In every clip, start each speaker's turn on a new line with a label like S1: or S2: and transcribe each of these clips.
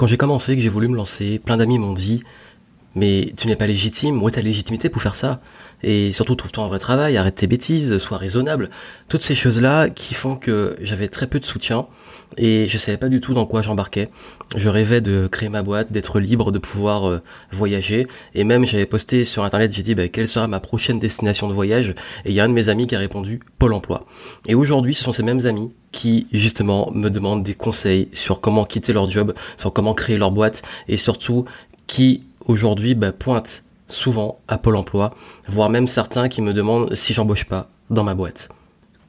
S1: Quand j'ai commencé, que j'ai voulu me lancer, plein d'amis m'ont dit Mais tu n'es pas légitime, où est ta légitimité pour faire ça Et surtout, trouve-toi un vrai travail, arrête tes bêtises, sois raisonnable. Toutes ces choses-là qui font que j'avais très peu de soutien et je savais pas du tout dans quoi j'embarquais. Je rêvais de créer ma boîte, d'être libre, de pouvoir euh, voyager et même j'avais posté sur internet, j'ai dit bah, quelle sera ma prochaine destination de voyage? Et il y a un de mes amis qui a répondu Pôle emploi. Et aujourd'hui, ce sont ces mêmes amis qui justement me demandent des conseils sur comment quitter leur job, sur comment créer leur boîte et surtout qui aujourd'hui bah, pointent souvent à Pôle emploi, voire même certains qui me demandent si j'embauche pas dans ma boîte.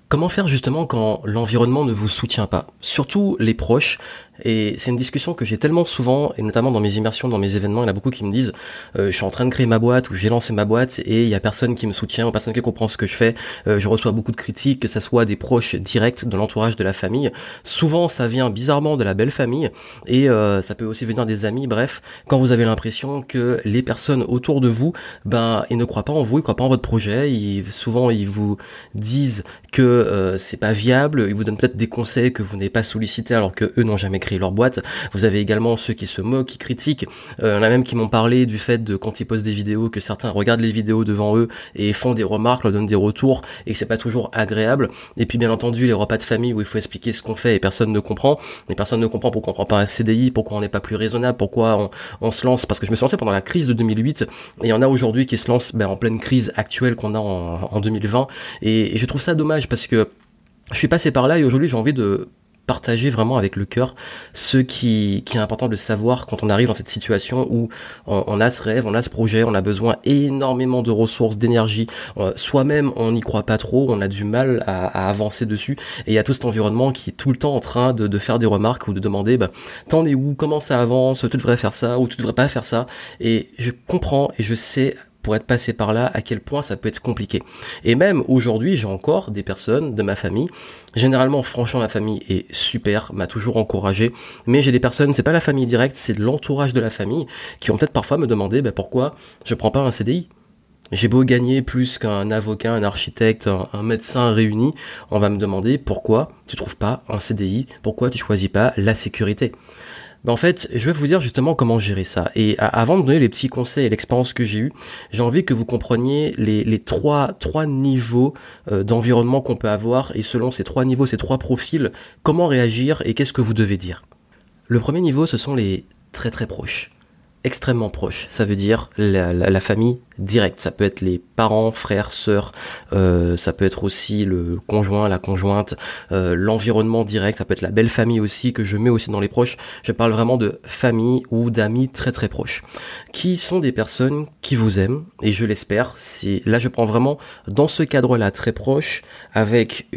S1: Comment faire justement quand l'environnement ne vous soutient pas? Surtout les proches, et c'est une discussion que j'ai tellement souvent, et notamment dans mes immersions, dans mes événements, il y en a beaucoup qui me disent euh, je suis en train de créer ma boîte ou j'ai lancé ma boîte et il y a personne qui me soutient ou personne qui comprend ce que je fais. Euh, je reçois beaucoup de critiques, que ce soit des proches directs de l'entourage de la famille. Souvent, ça vient bizarrement de la belle famille et euh, ça peut aussi venir des amis. Bref, quand vous avez l'impression que les personnes autour de vous, ben, ils ne croient pas en vous, ils croient pas en votre projet. Ils, souvent, ils vous disent que c'est pas viable. Ils vous donnent peut-être des conseils que vous n'avez pas sollicités alors que eux n'ont jamais créé leur boîte. Vous avez également ceux qui se moquent, qui critiquent. Euh, il y en a même qui m'ont parlé du fait de quand ils postent des vidéos, que certains regardent les vidéos devant eux et font des remarques, leur donnent des retours et que c'est pas toujours agréable. Et puis bien entendu les repas de famille où il faut expliquer ce qu'on fait et personne ne comprend. Et personne ne comprend pourquoi on prend pas un CDI, pourquoi on n'est pas plus raisonnable, pourquoi on, se lance. Parce que je me suis lancé pendant la crise de 2008 et il y en a aujourd'hui qui se lancent ben, en pleine crise actuelle qu'on a en, 2020. et je trouve ça dommage parce que je suis passé par là et aujourd'hui j'ai envie de partager vraiment avec le cœur ce qui, est important de savoir quand on arrive dans cette situation où on, a ce rêve, on a ce projet, on a besoin énormément de ressources, d'énergie. Euh, soi-même, on n'y croit pas trop, on a du mal à, avancer dessus. Et il tout cet environnement qui est tout le temps en train de, de faire des remarques ou de demander, bah, t'en es où, comment ça avance, tu devrais faire ça ou tu devrais pas faire ça? Et je comprends et je sais pour être passé par là, à quel point ça peut être compliqué. Et même aujourd'hui, j'ai encore des personnes de ma famille. Généralement, franchement, ma famille est super, m'a toujours encouragé. Mais j'ai des personnes, c'est pas la famille directe, c'est l'entourage de la famille, qui ont peut-être parfois me demandé, bah, pourquoi je prends pas un CDI j'ai beau gagner plus qu'un avocat, un architecte, un, médecin réuni, on va me demander pourquoi tu trouves pas un CDI, pourquoi tu choisis pas la sécurité? Ben en fait, je vais vous dire justement comment gérer ça. Et avant de donner les petits conseils et l'expérience que j'ai eue, j'ai envie que vous compreniez les, trois, trois niveaux euh, d'environnement qu'on peut avoir et selon ces trois niveaux, ces trois profils, comment réagir et qu'est-ce que vous devez dire. Le premier niveau, ce sont les très très proches extrêmement proches. Ça veut dire la, famille direct. Ça peut être les parents, frères, sœurs, euh, ça peut être aussi le conjoint, la conjointe, euh, l'environnement direct, ça peut être la belle famille aussi que je mets aussi dans les proches. Je parle vraiment de famille ou d'amis très très proches, qui sont des personnes qui vous aiment et je l'espère. C'est là je prends vraiment dans ce cadre-là très proche avec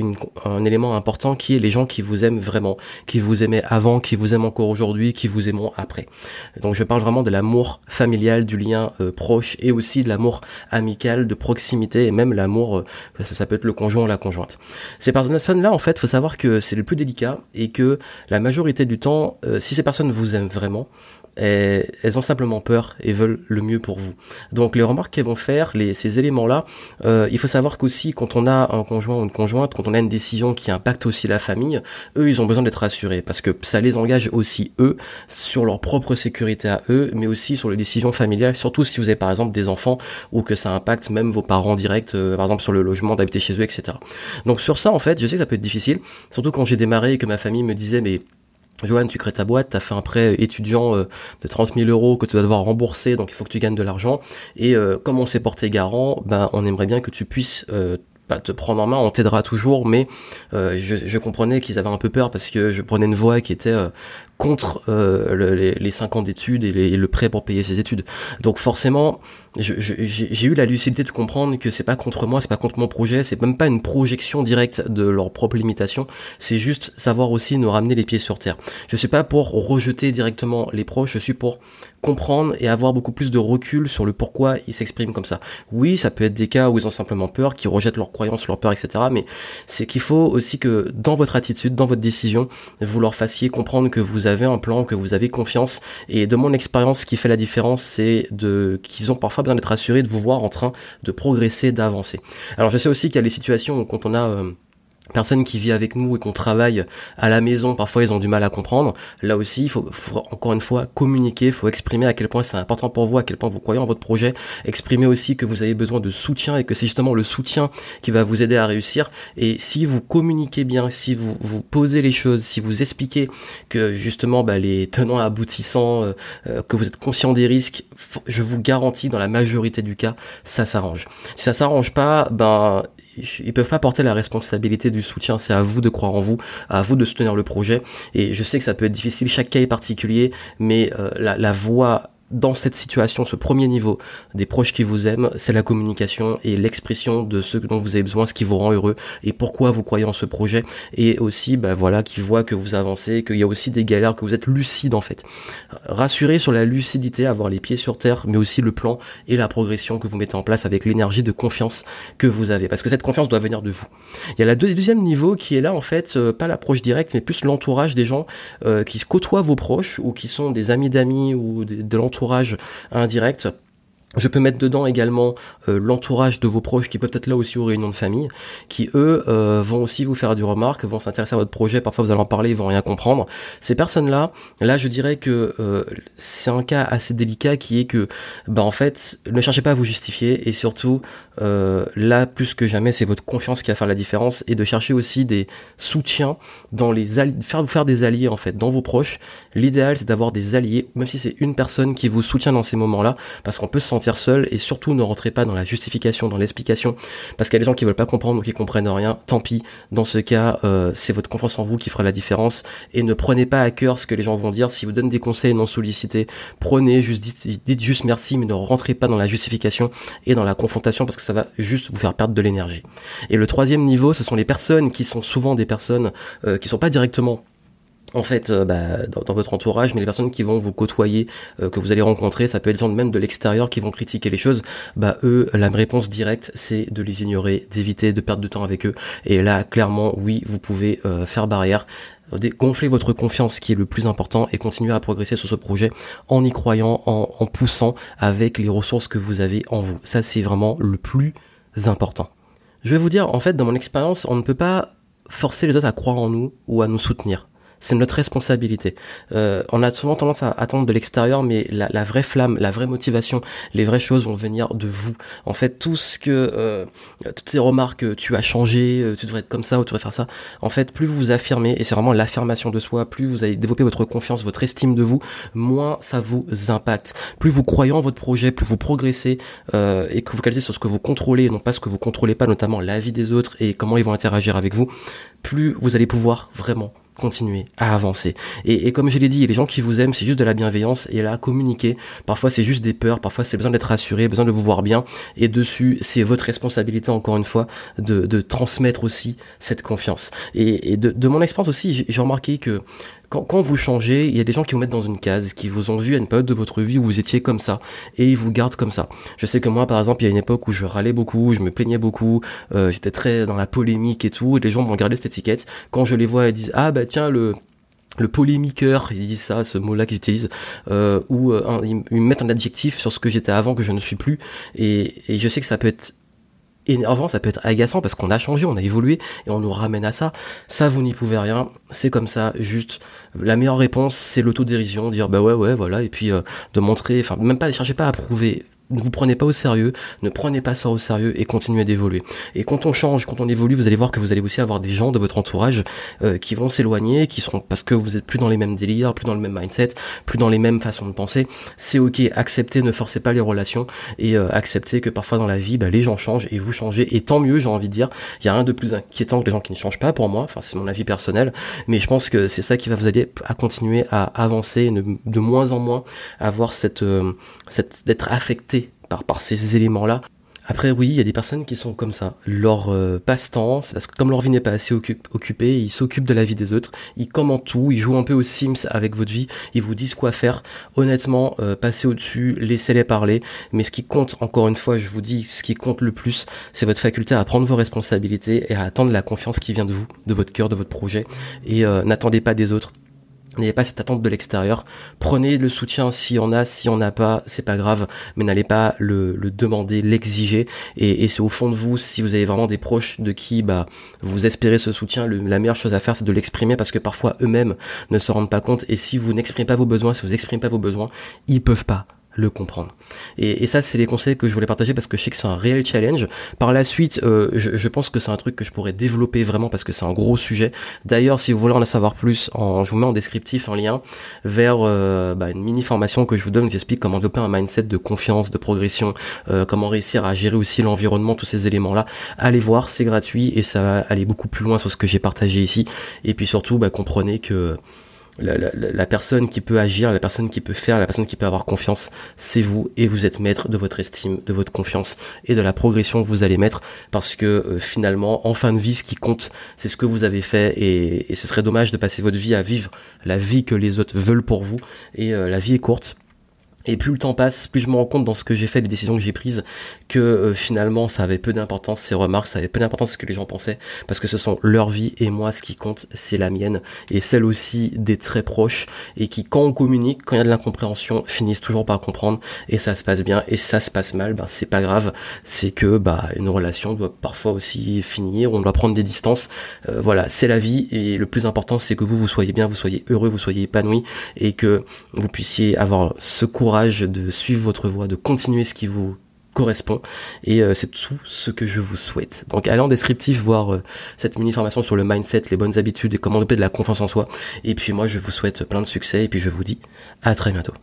S1: un élément important qui est les gens qui vous aiment vraiment, qui vous aimaient avant, qui vous aiment encore aujourd'hui, qui vous aimeront après. Donc je parle vraiment de l'amour familial, du lien euh, proche et aussi de l'amour amical, de proximité et même l'amour, euh, ça, peut être le conjoint ou la conjointe. Ces personnes-là, en fait, faut savoir que c'est le plus délicat et que la majorité du temps, euh, si ces personnes vous aiment vraiment, elles ont simplement peur et veulent le mieux pour vous. Donc les remarques qu'elles vont faire, les, ces éléments-là, euh, il faut savoir qu'aussi quand on a un conjoint ou une conjointe, quand on a une décision qui impacte aussi la famille, eux ils ont besoin d'être rassurés parce que ça les engage aussi eux sur leur propre sécurité à eux, mais aussi sur les décisions familiales, surtout si vous avez par exemple des enfants ou que ça impacte même vos parents directs, euh, par exemple sur le logement, d'habiter chez eux, etc. Donc sur ça en fait, je sais que ça peut être difficile, surtout quand j'ai démarré et que ma famille me disait mais Joanne, tu crées ta boîte, tu as fait un prêt étudiant euh, de 30 000 euros que tu vas devoir rembourser, donc il faut que tu gagnes de l'argent. Et euh, comme on s'est porté garant, ben, on aimerait bien que tu puisses euh, te prendre en main, on t'aidera toujours, mais je, je, comprenais qu'ils avaient un peu peur parce que je prenais une voix qui était contre euh, les, les 5 ans d'études et, le prêt pour payer ses études. Donc forcément, j'ai eu la lucidité de comprendre que c'est pas contre moi, c'est pas contre mon projet, c'est même pas une projection directe de leurs propres limitations, c'est juste savoir aussi nous ramener les pieds sur terre. Je suis pas pour rejeter directement les proches, je suis pour comprendre et avoir beaucoup plus de recul sur le pourquoi ils s'expriment comme ça. Oui, ça peut être des cas où ils ont simplement peur, qui rejettent leurs croyances, leurs peurs, etc. Mais c'est qu'il faut aussi que dans votre attitude, dans votre décision, vous leur fassiez comprendre que vous avez un plan, que vous avez confiance. Et de mon expérience, ce qui fait la différence, c'est de qu'ils ont parfois besoin d'être assurés de vous voir en train de progresser, d'avancer. Alors je sais aussi qu'il y a les situations où quand on a euh, personne qui vit avec nous et qu'on travaille à la maison, parfois ils ont du mal à comprendre. Là aussi, il faut, encore une fois communiquer, il faut exprimer à quel point c'est important pour vous, à quel point vous croyez en votre projet, exprimer aussi que vous avez besoin de soutien et que c'est justement le soutien qui va vous aider à réussir. Et si vous communiquez bien, si vous, vous posez les choses, si vous expliquez que justement bah, les tenants aboutissants, euh, euh, que vous êtes conscient des risques, je vous garantis dans la majorité du cas, ça s'arrange. Si ça s'arrange pas, ben ils peuvent pas porter la responsabilité du soutien. C'est à vous de croire en vous, à vous de soutenir le projet. Et je sais que ça peut être difficile, chaque cas est particulier, mais euh, la, la voie dans cette situation, ce premier niveau des proches qui vous aiment, c'est la communication et l'expression de ce dont vous avez besoin, ce qui vous rend heureux et pourquoi vous croyez en ce projet et aussi, bah voilà, qui voit que vous avancez, qu'il y a aussi des galères, que vous êtes lucide en fait. Rassurez sur la lucidité, avoir les pieds sur terre, mais aussi le plan et la progression que vous mettez en place avec l'énergie de confiance que vous avez, parce que cette confiance doit venir de vous. Il y a la deuxième niveau qui est là en fait, euh, pas l'approche directe, mais plus l'entourage des gens euh, qui côtoient vos proches ou qui sont des amis d'amis ou de l'entourage indirect. Je peux mettre dedans également euh, l'entourage de vos proches qui peuvent être là aussi aux réunions de famille, qui eux euh, vont aussi vous faire du remarque, vont s'intéresser à votre projet, parfois vous allez en parler, ils vont rien comprendre. Ces personnes-là, là je dirais que euh, c'est un cas assez délicat qui est que, bah en fait, ne cherchez pas à vous justifier et surtout euh, là plus que jamais c'est votre confiance qui va faire la différence et de chercher aussi des soutiens dans les faire vous faire des alliés en fait dans vos proches. L'idéal c'est d'avoir des alliés, même si c'est une personne qui vous soutient dans ces moments-là, parce qu'on peut se sentir seul et surtout ne rentrez pas dans la justification, dans l'explication, parce qu'il y a des gens qui veulent pas comprendre ou qui comprennent rien. Tant pis. Dans ce cas, euh, c'est votre confiance en vous qui fera la différence et ne prenez pas à cœur ce que les gens vont dire. Si vous donnent des conseils non sollicités, prenez juste dites, dites juste merci, mais ne rentrez pas dans la justification et dans la confrontation parce que ça va juste vous faire perdre de l'énergie. Et le troisième niveau, ce sont les personnes qui sont souvent des personnes euh, qui sont pas directement en fait euh, bah, dans, votre entourage, mais les personnes qui vont vous côtoyer, euh, que vous allez rencontrer, ça peut être des gens même de l'extérieur qui vont critiquer les choses, bah eux, la réponse directe, c'est de les ignorer, d'éviter de perdre de temps avec eux. Et là, clairement, oui, vous pouvez faire barrière gonfler votre confiance qui est le plus important et continuer à progresser sur ce projet en y croyant, en, en poussant avec les ressources que vous avez en vous. Ça, c'est vraiment le plus important. Je vais vous dire, en fait, dans mon expérience, on ne peut pas forcer les autres à croire en nous ou à nous soutenir c'est notre responsabilité. Euh, on a souvent tendance à attendre de l'extérieur, mais la, la, vraie flamme, la vraie motivation, les vraies choses vont venir de vous. En fait, tout ce que, euh, toutes ces remarques, tu as changé, euh, tu devrais être comme ça ou tu devrais faire ça. En fait, plus vous vous affirmez, et c'est vraiment l'affirmation de soi, plus vous allez développer votre confiance, votre estime de vous, moins ça vous impacte. Plus vous croyez en votre projet, plus vous progressez euh, et que vous calcez sur ce que vous contrôlez, et non pas ce que vous contrôlez pas, notamment la vie des autres et comment ils vont interagir avec vous, plus vous allez pouvoir vraiment continuer à avancer. Et, comme je l'ai dit, les gens qui vous aiment, c'est juste de la bienveillance et là, communiquer. Parfois, c'est juste des peurs, parfois, c'est besoin d'être rassuré, besoin de vous voir bien. Et dessus, c'est votre responsabilité, encore une fois, de, transmettre aussi cette confiance. Et, de mon expérience aussi, j'ai remarqué que quand, vous changez, il y a des gens qui vous mettent dans une case, qui vous ont vu à une période de votre vie où vous étiez comme ça, et ils vous gardent comme ça. Je sais que moi, par exemple, il y a une époque où je râlais beaucoup, je me plaignais beaucoup, euh, j'étais très dans la polémique et tout, et les gens m'ont gardé cette étiquette. Quand je les vois, ils disent ah bah tiens le le polémiqueur, ils disent ça, ce mot-là qu'ils utilisent, euh, ou euh, ils, me mettent un adjectif sur ce que j'étais avant que je ne suis plus, et, et je sais que ça peut être énervant, ça peut être agaçant parce qu'on a changé, on a évolué et on nous ramène à ça. Ça, vous n'y pouvez rien. C'est comme ça, juste. La meilleure réponse, c'est l'autodérision, dire bah ouais, ouais, voilà, et puis euh, de montrer, enfin, même pas, cherchez pas à prouver ne vous prenez pas au sérieux, ne prenez pas ça au sérieux et continuez d'évoluer. Et quand on change, quand on évolue, vous allez voir que vous allez aussi avoir des gens de votre entourage euh, qui vont s'éloigner, qui seront parce que vous êtes plus dans les mêmes délires, plus dans le même mindset, plus dans les mêmes façons de penser. C'est ok, acceptez, ne forcez pas les relations et euh, acceptez que parfois dans la vie, bah, les gens changent et vous changez. Et tant mieux, j'ai envie de dire. Il y a rien de plus inquiétant que les gens qui ne changent pas pour moi. Enfin, c'est mon avis personnel, mais je pense que c'est ça qui va vous aider à continuer à avancer, et de moins en moins avoir cette, euh, cette d'être affecté par, ces éléments-là. Après, oui, il y a des personnes qui sont comme ça. Leur euh, passe-temps, comme leur vie n'est pas assez occupée, ils s'occupent de la vie des autres, ils commentent tout, ils jouent un peu aux Sims avec votre vie, ils vous disent quoi faire. Honnêtement, euh, passez au-dessus, laissez-les parler. Mais ce qui compte, encore une fois, je vous dis, ce qui compte le plus, c'est votre faculté à prendre vos responsabilités et à attendre la confiance qui vient de vous, de votre cœur, de votre projet. Et euh, n'attendez pas des autres N'ayez pas cette attente de l'extérieur. Prenez le soutien s'il y en a, si on n'a pas, c'est pas grave, mais n'allez pas le, demander, l'exiger. Et, c'est au fond de vous, si vous avez vraiment des proches de qui bah vous espérez ce soutien, la meilleure chose à faire c'est de l'exprimer parce que parfois eux-mêmes ne se rendent pas compte. Et si vous n'exprimez pas vos besoins, si vous n'exprimez pas vos besoins, ils peuvent pas le comprendre. Et, ça, c'est les conseils que je voulais partager parce que je sais que c'est un réel challenge. Par la suite, euh, je, pense que c'est un truc que je pourrais développer vraiment parce que c'est un gros sujet. D'ailleurs, si vous voulez en savoir plus, en, je vous mets en descriptif un lien vers euh, bah, une mini formation que je vous donne. J'explique comment développer un mindset de confiance, de progression, euh, comment réussir à gérer aussi l'environnement, tous ces éléments-là. Allez voir, c'est gratuit et ça va aller beaucoup plus loin sur ce que j'ai partagé ici. Et puis surtout, bah, comprenez que la, personne qui peut agir, la personne qui peut faire, la personne qui peut avoir confiance, c'est vous et vous êtes maître de votre estime, de votre confiance et de la progression que vous allez mettre parce que euh, finalement, en fin de vie, ce qui compte, c'est ce que vous avez fait et, ce serait dommage de passer votre vie à vivre la vie que les autres veulent pour vous et euh, la vie est courte et plus le temps passe, plus je me rends compte dans ce que j'ai fait, les décisions que j'ai prises, que euh, finalement ça avait peu d'importance, ces remarques, ça avait peu d'importance ce que les gens pensaient, parce que ce sont leur vie et moi ce qui compte, c'est la mienne, et celle aussi des très proches, et qui quand on communique, quand il y a de l'incompréhension, finissent toujours par comprendre, et ça se passe bien, et ça se passe mal, ben c'est pas grave, c'est que bah une relation doit parfois aussi finir, on doit prendre des distances, euh, voilà, c'est la vie, et le plus important c'est que vous vous soyez bien, vous soyez heureux, vous soyez épanoui, et que vous puissiez avoir ce de suivre votre voie, de continuer ce qui vous correspond et euh, c'est tout ce que je vous souhaite. Donc allez en descriptif voir euh, cette mini formation sur le mindset, les bonnes habitudes et comment développer de la confiance en soi et puis moi je vous souhaite plein de succès et puis je vous dis à très bientôt.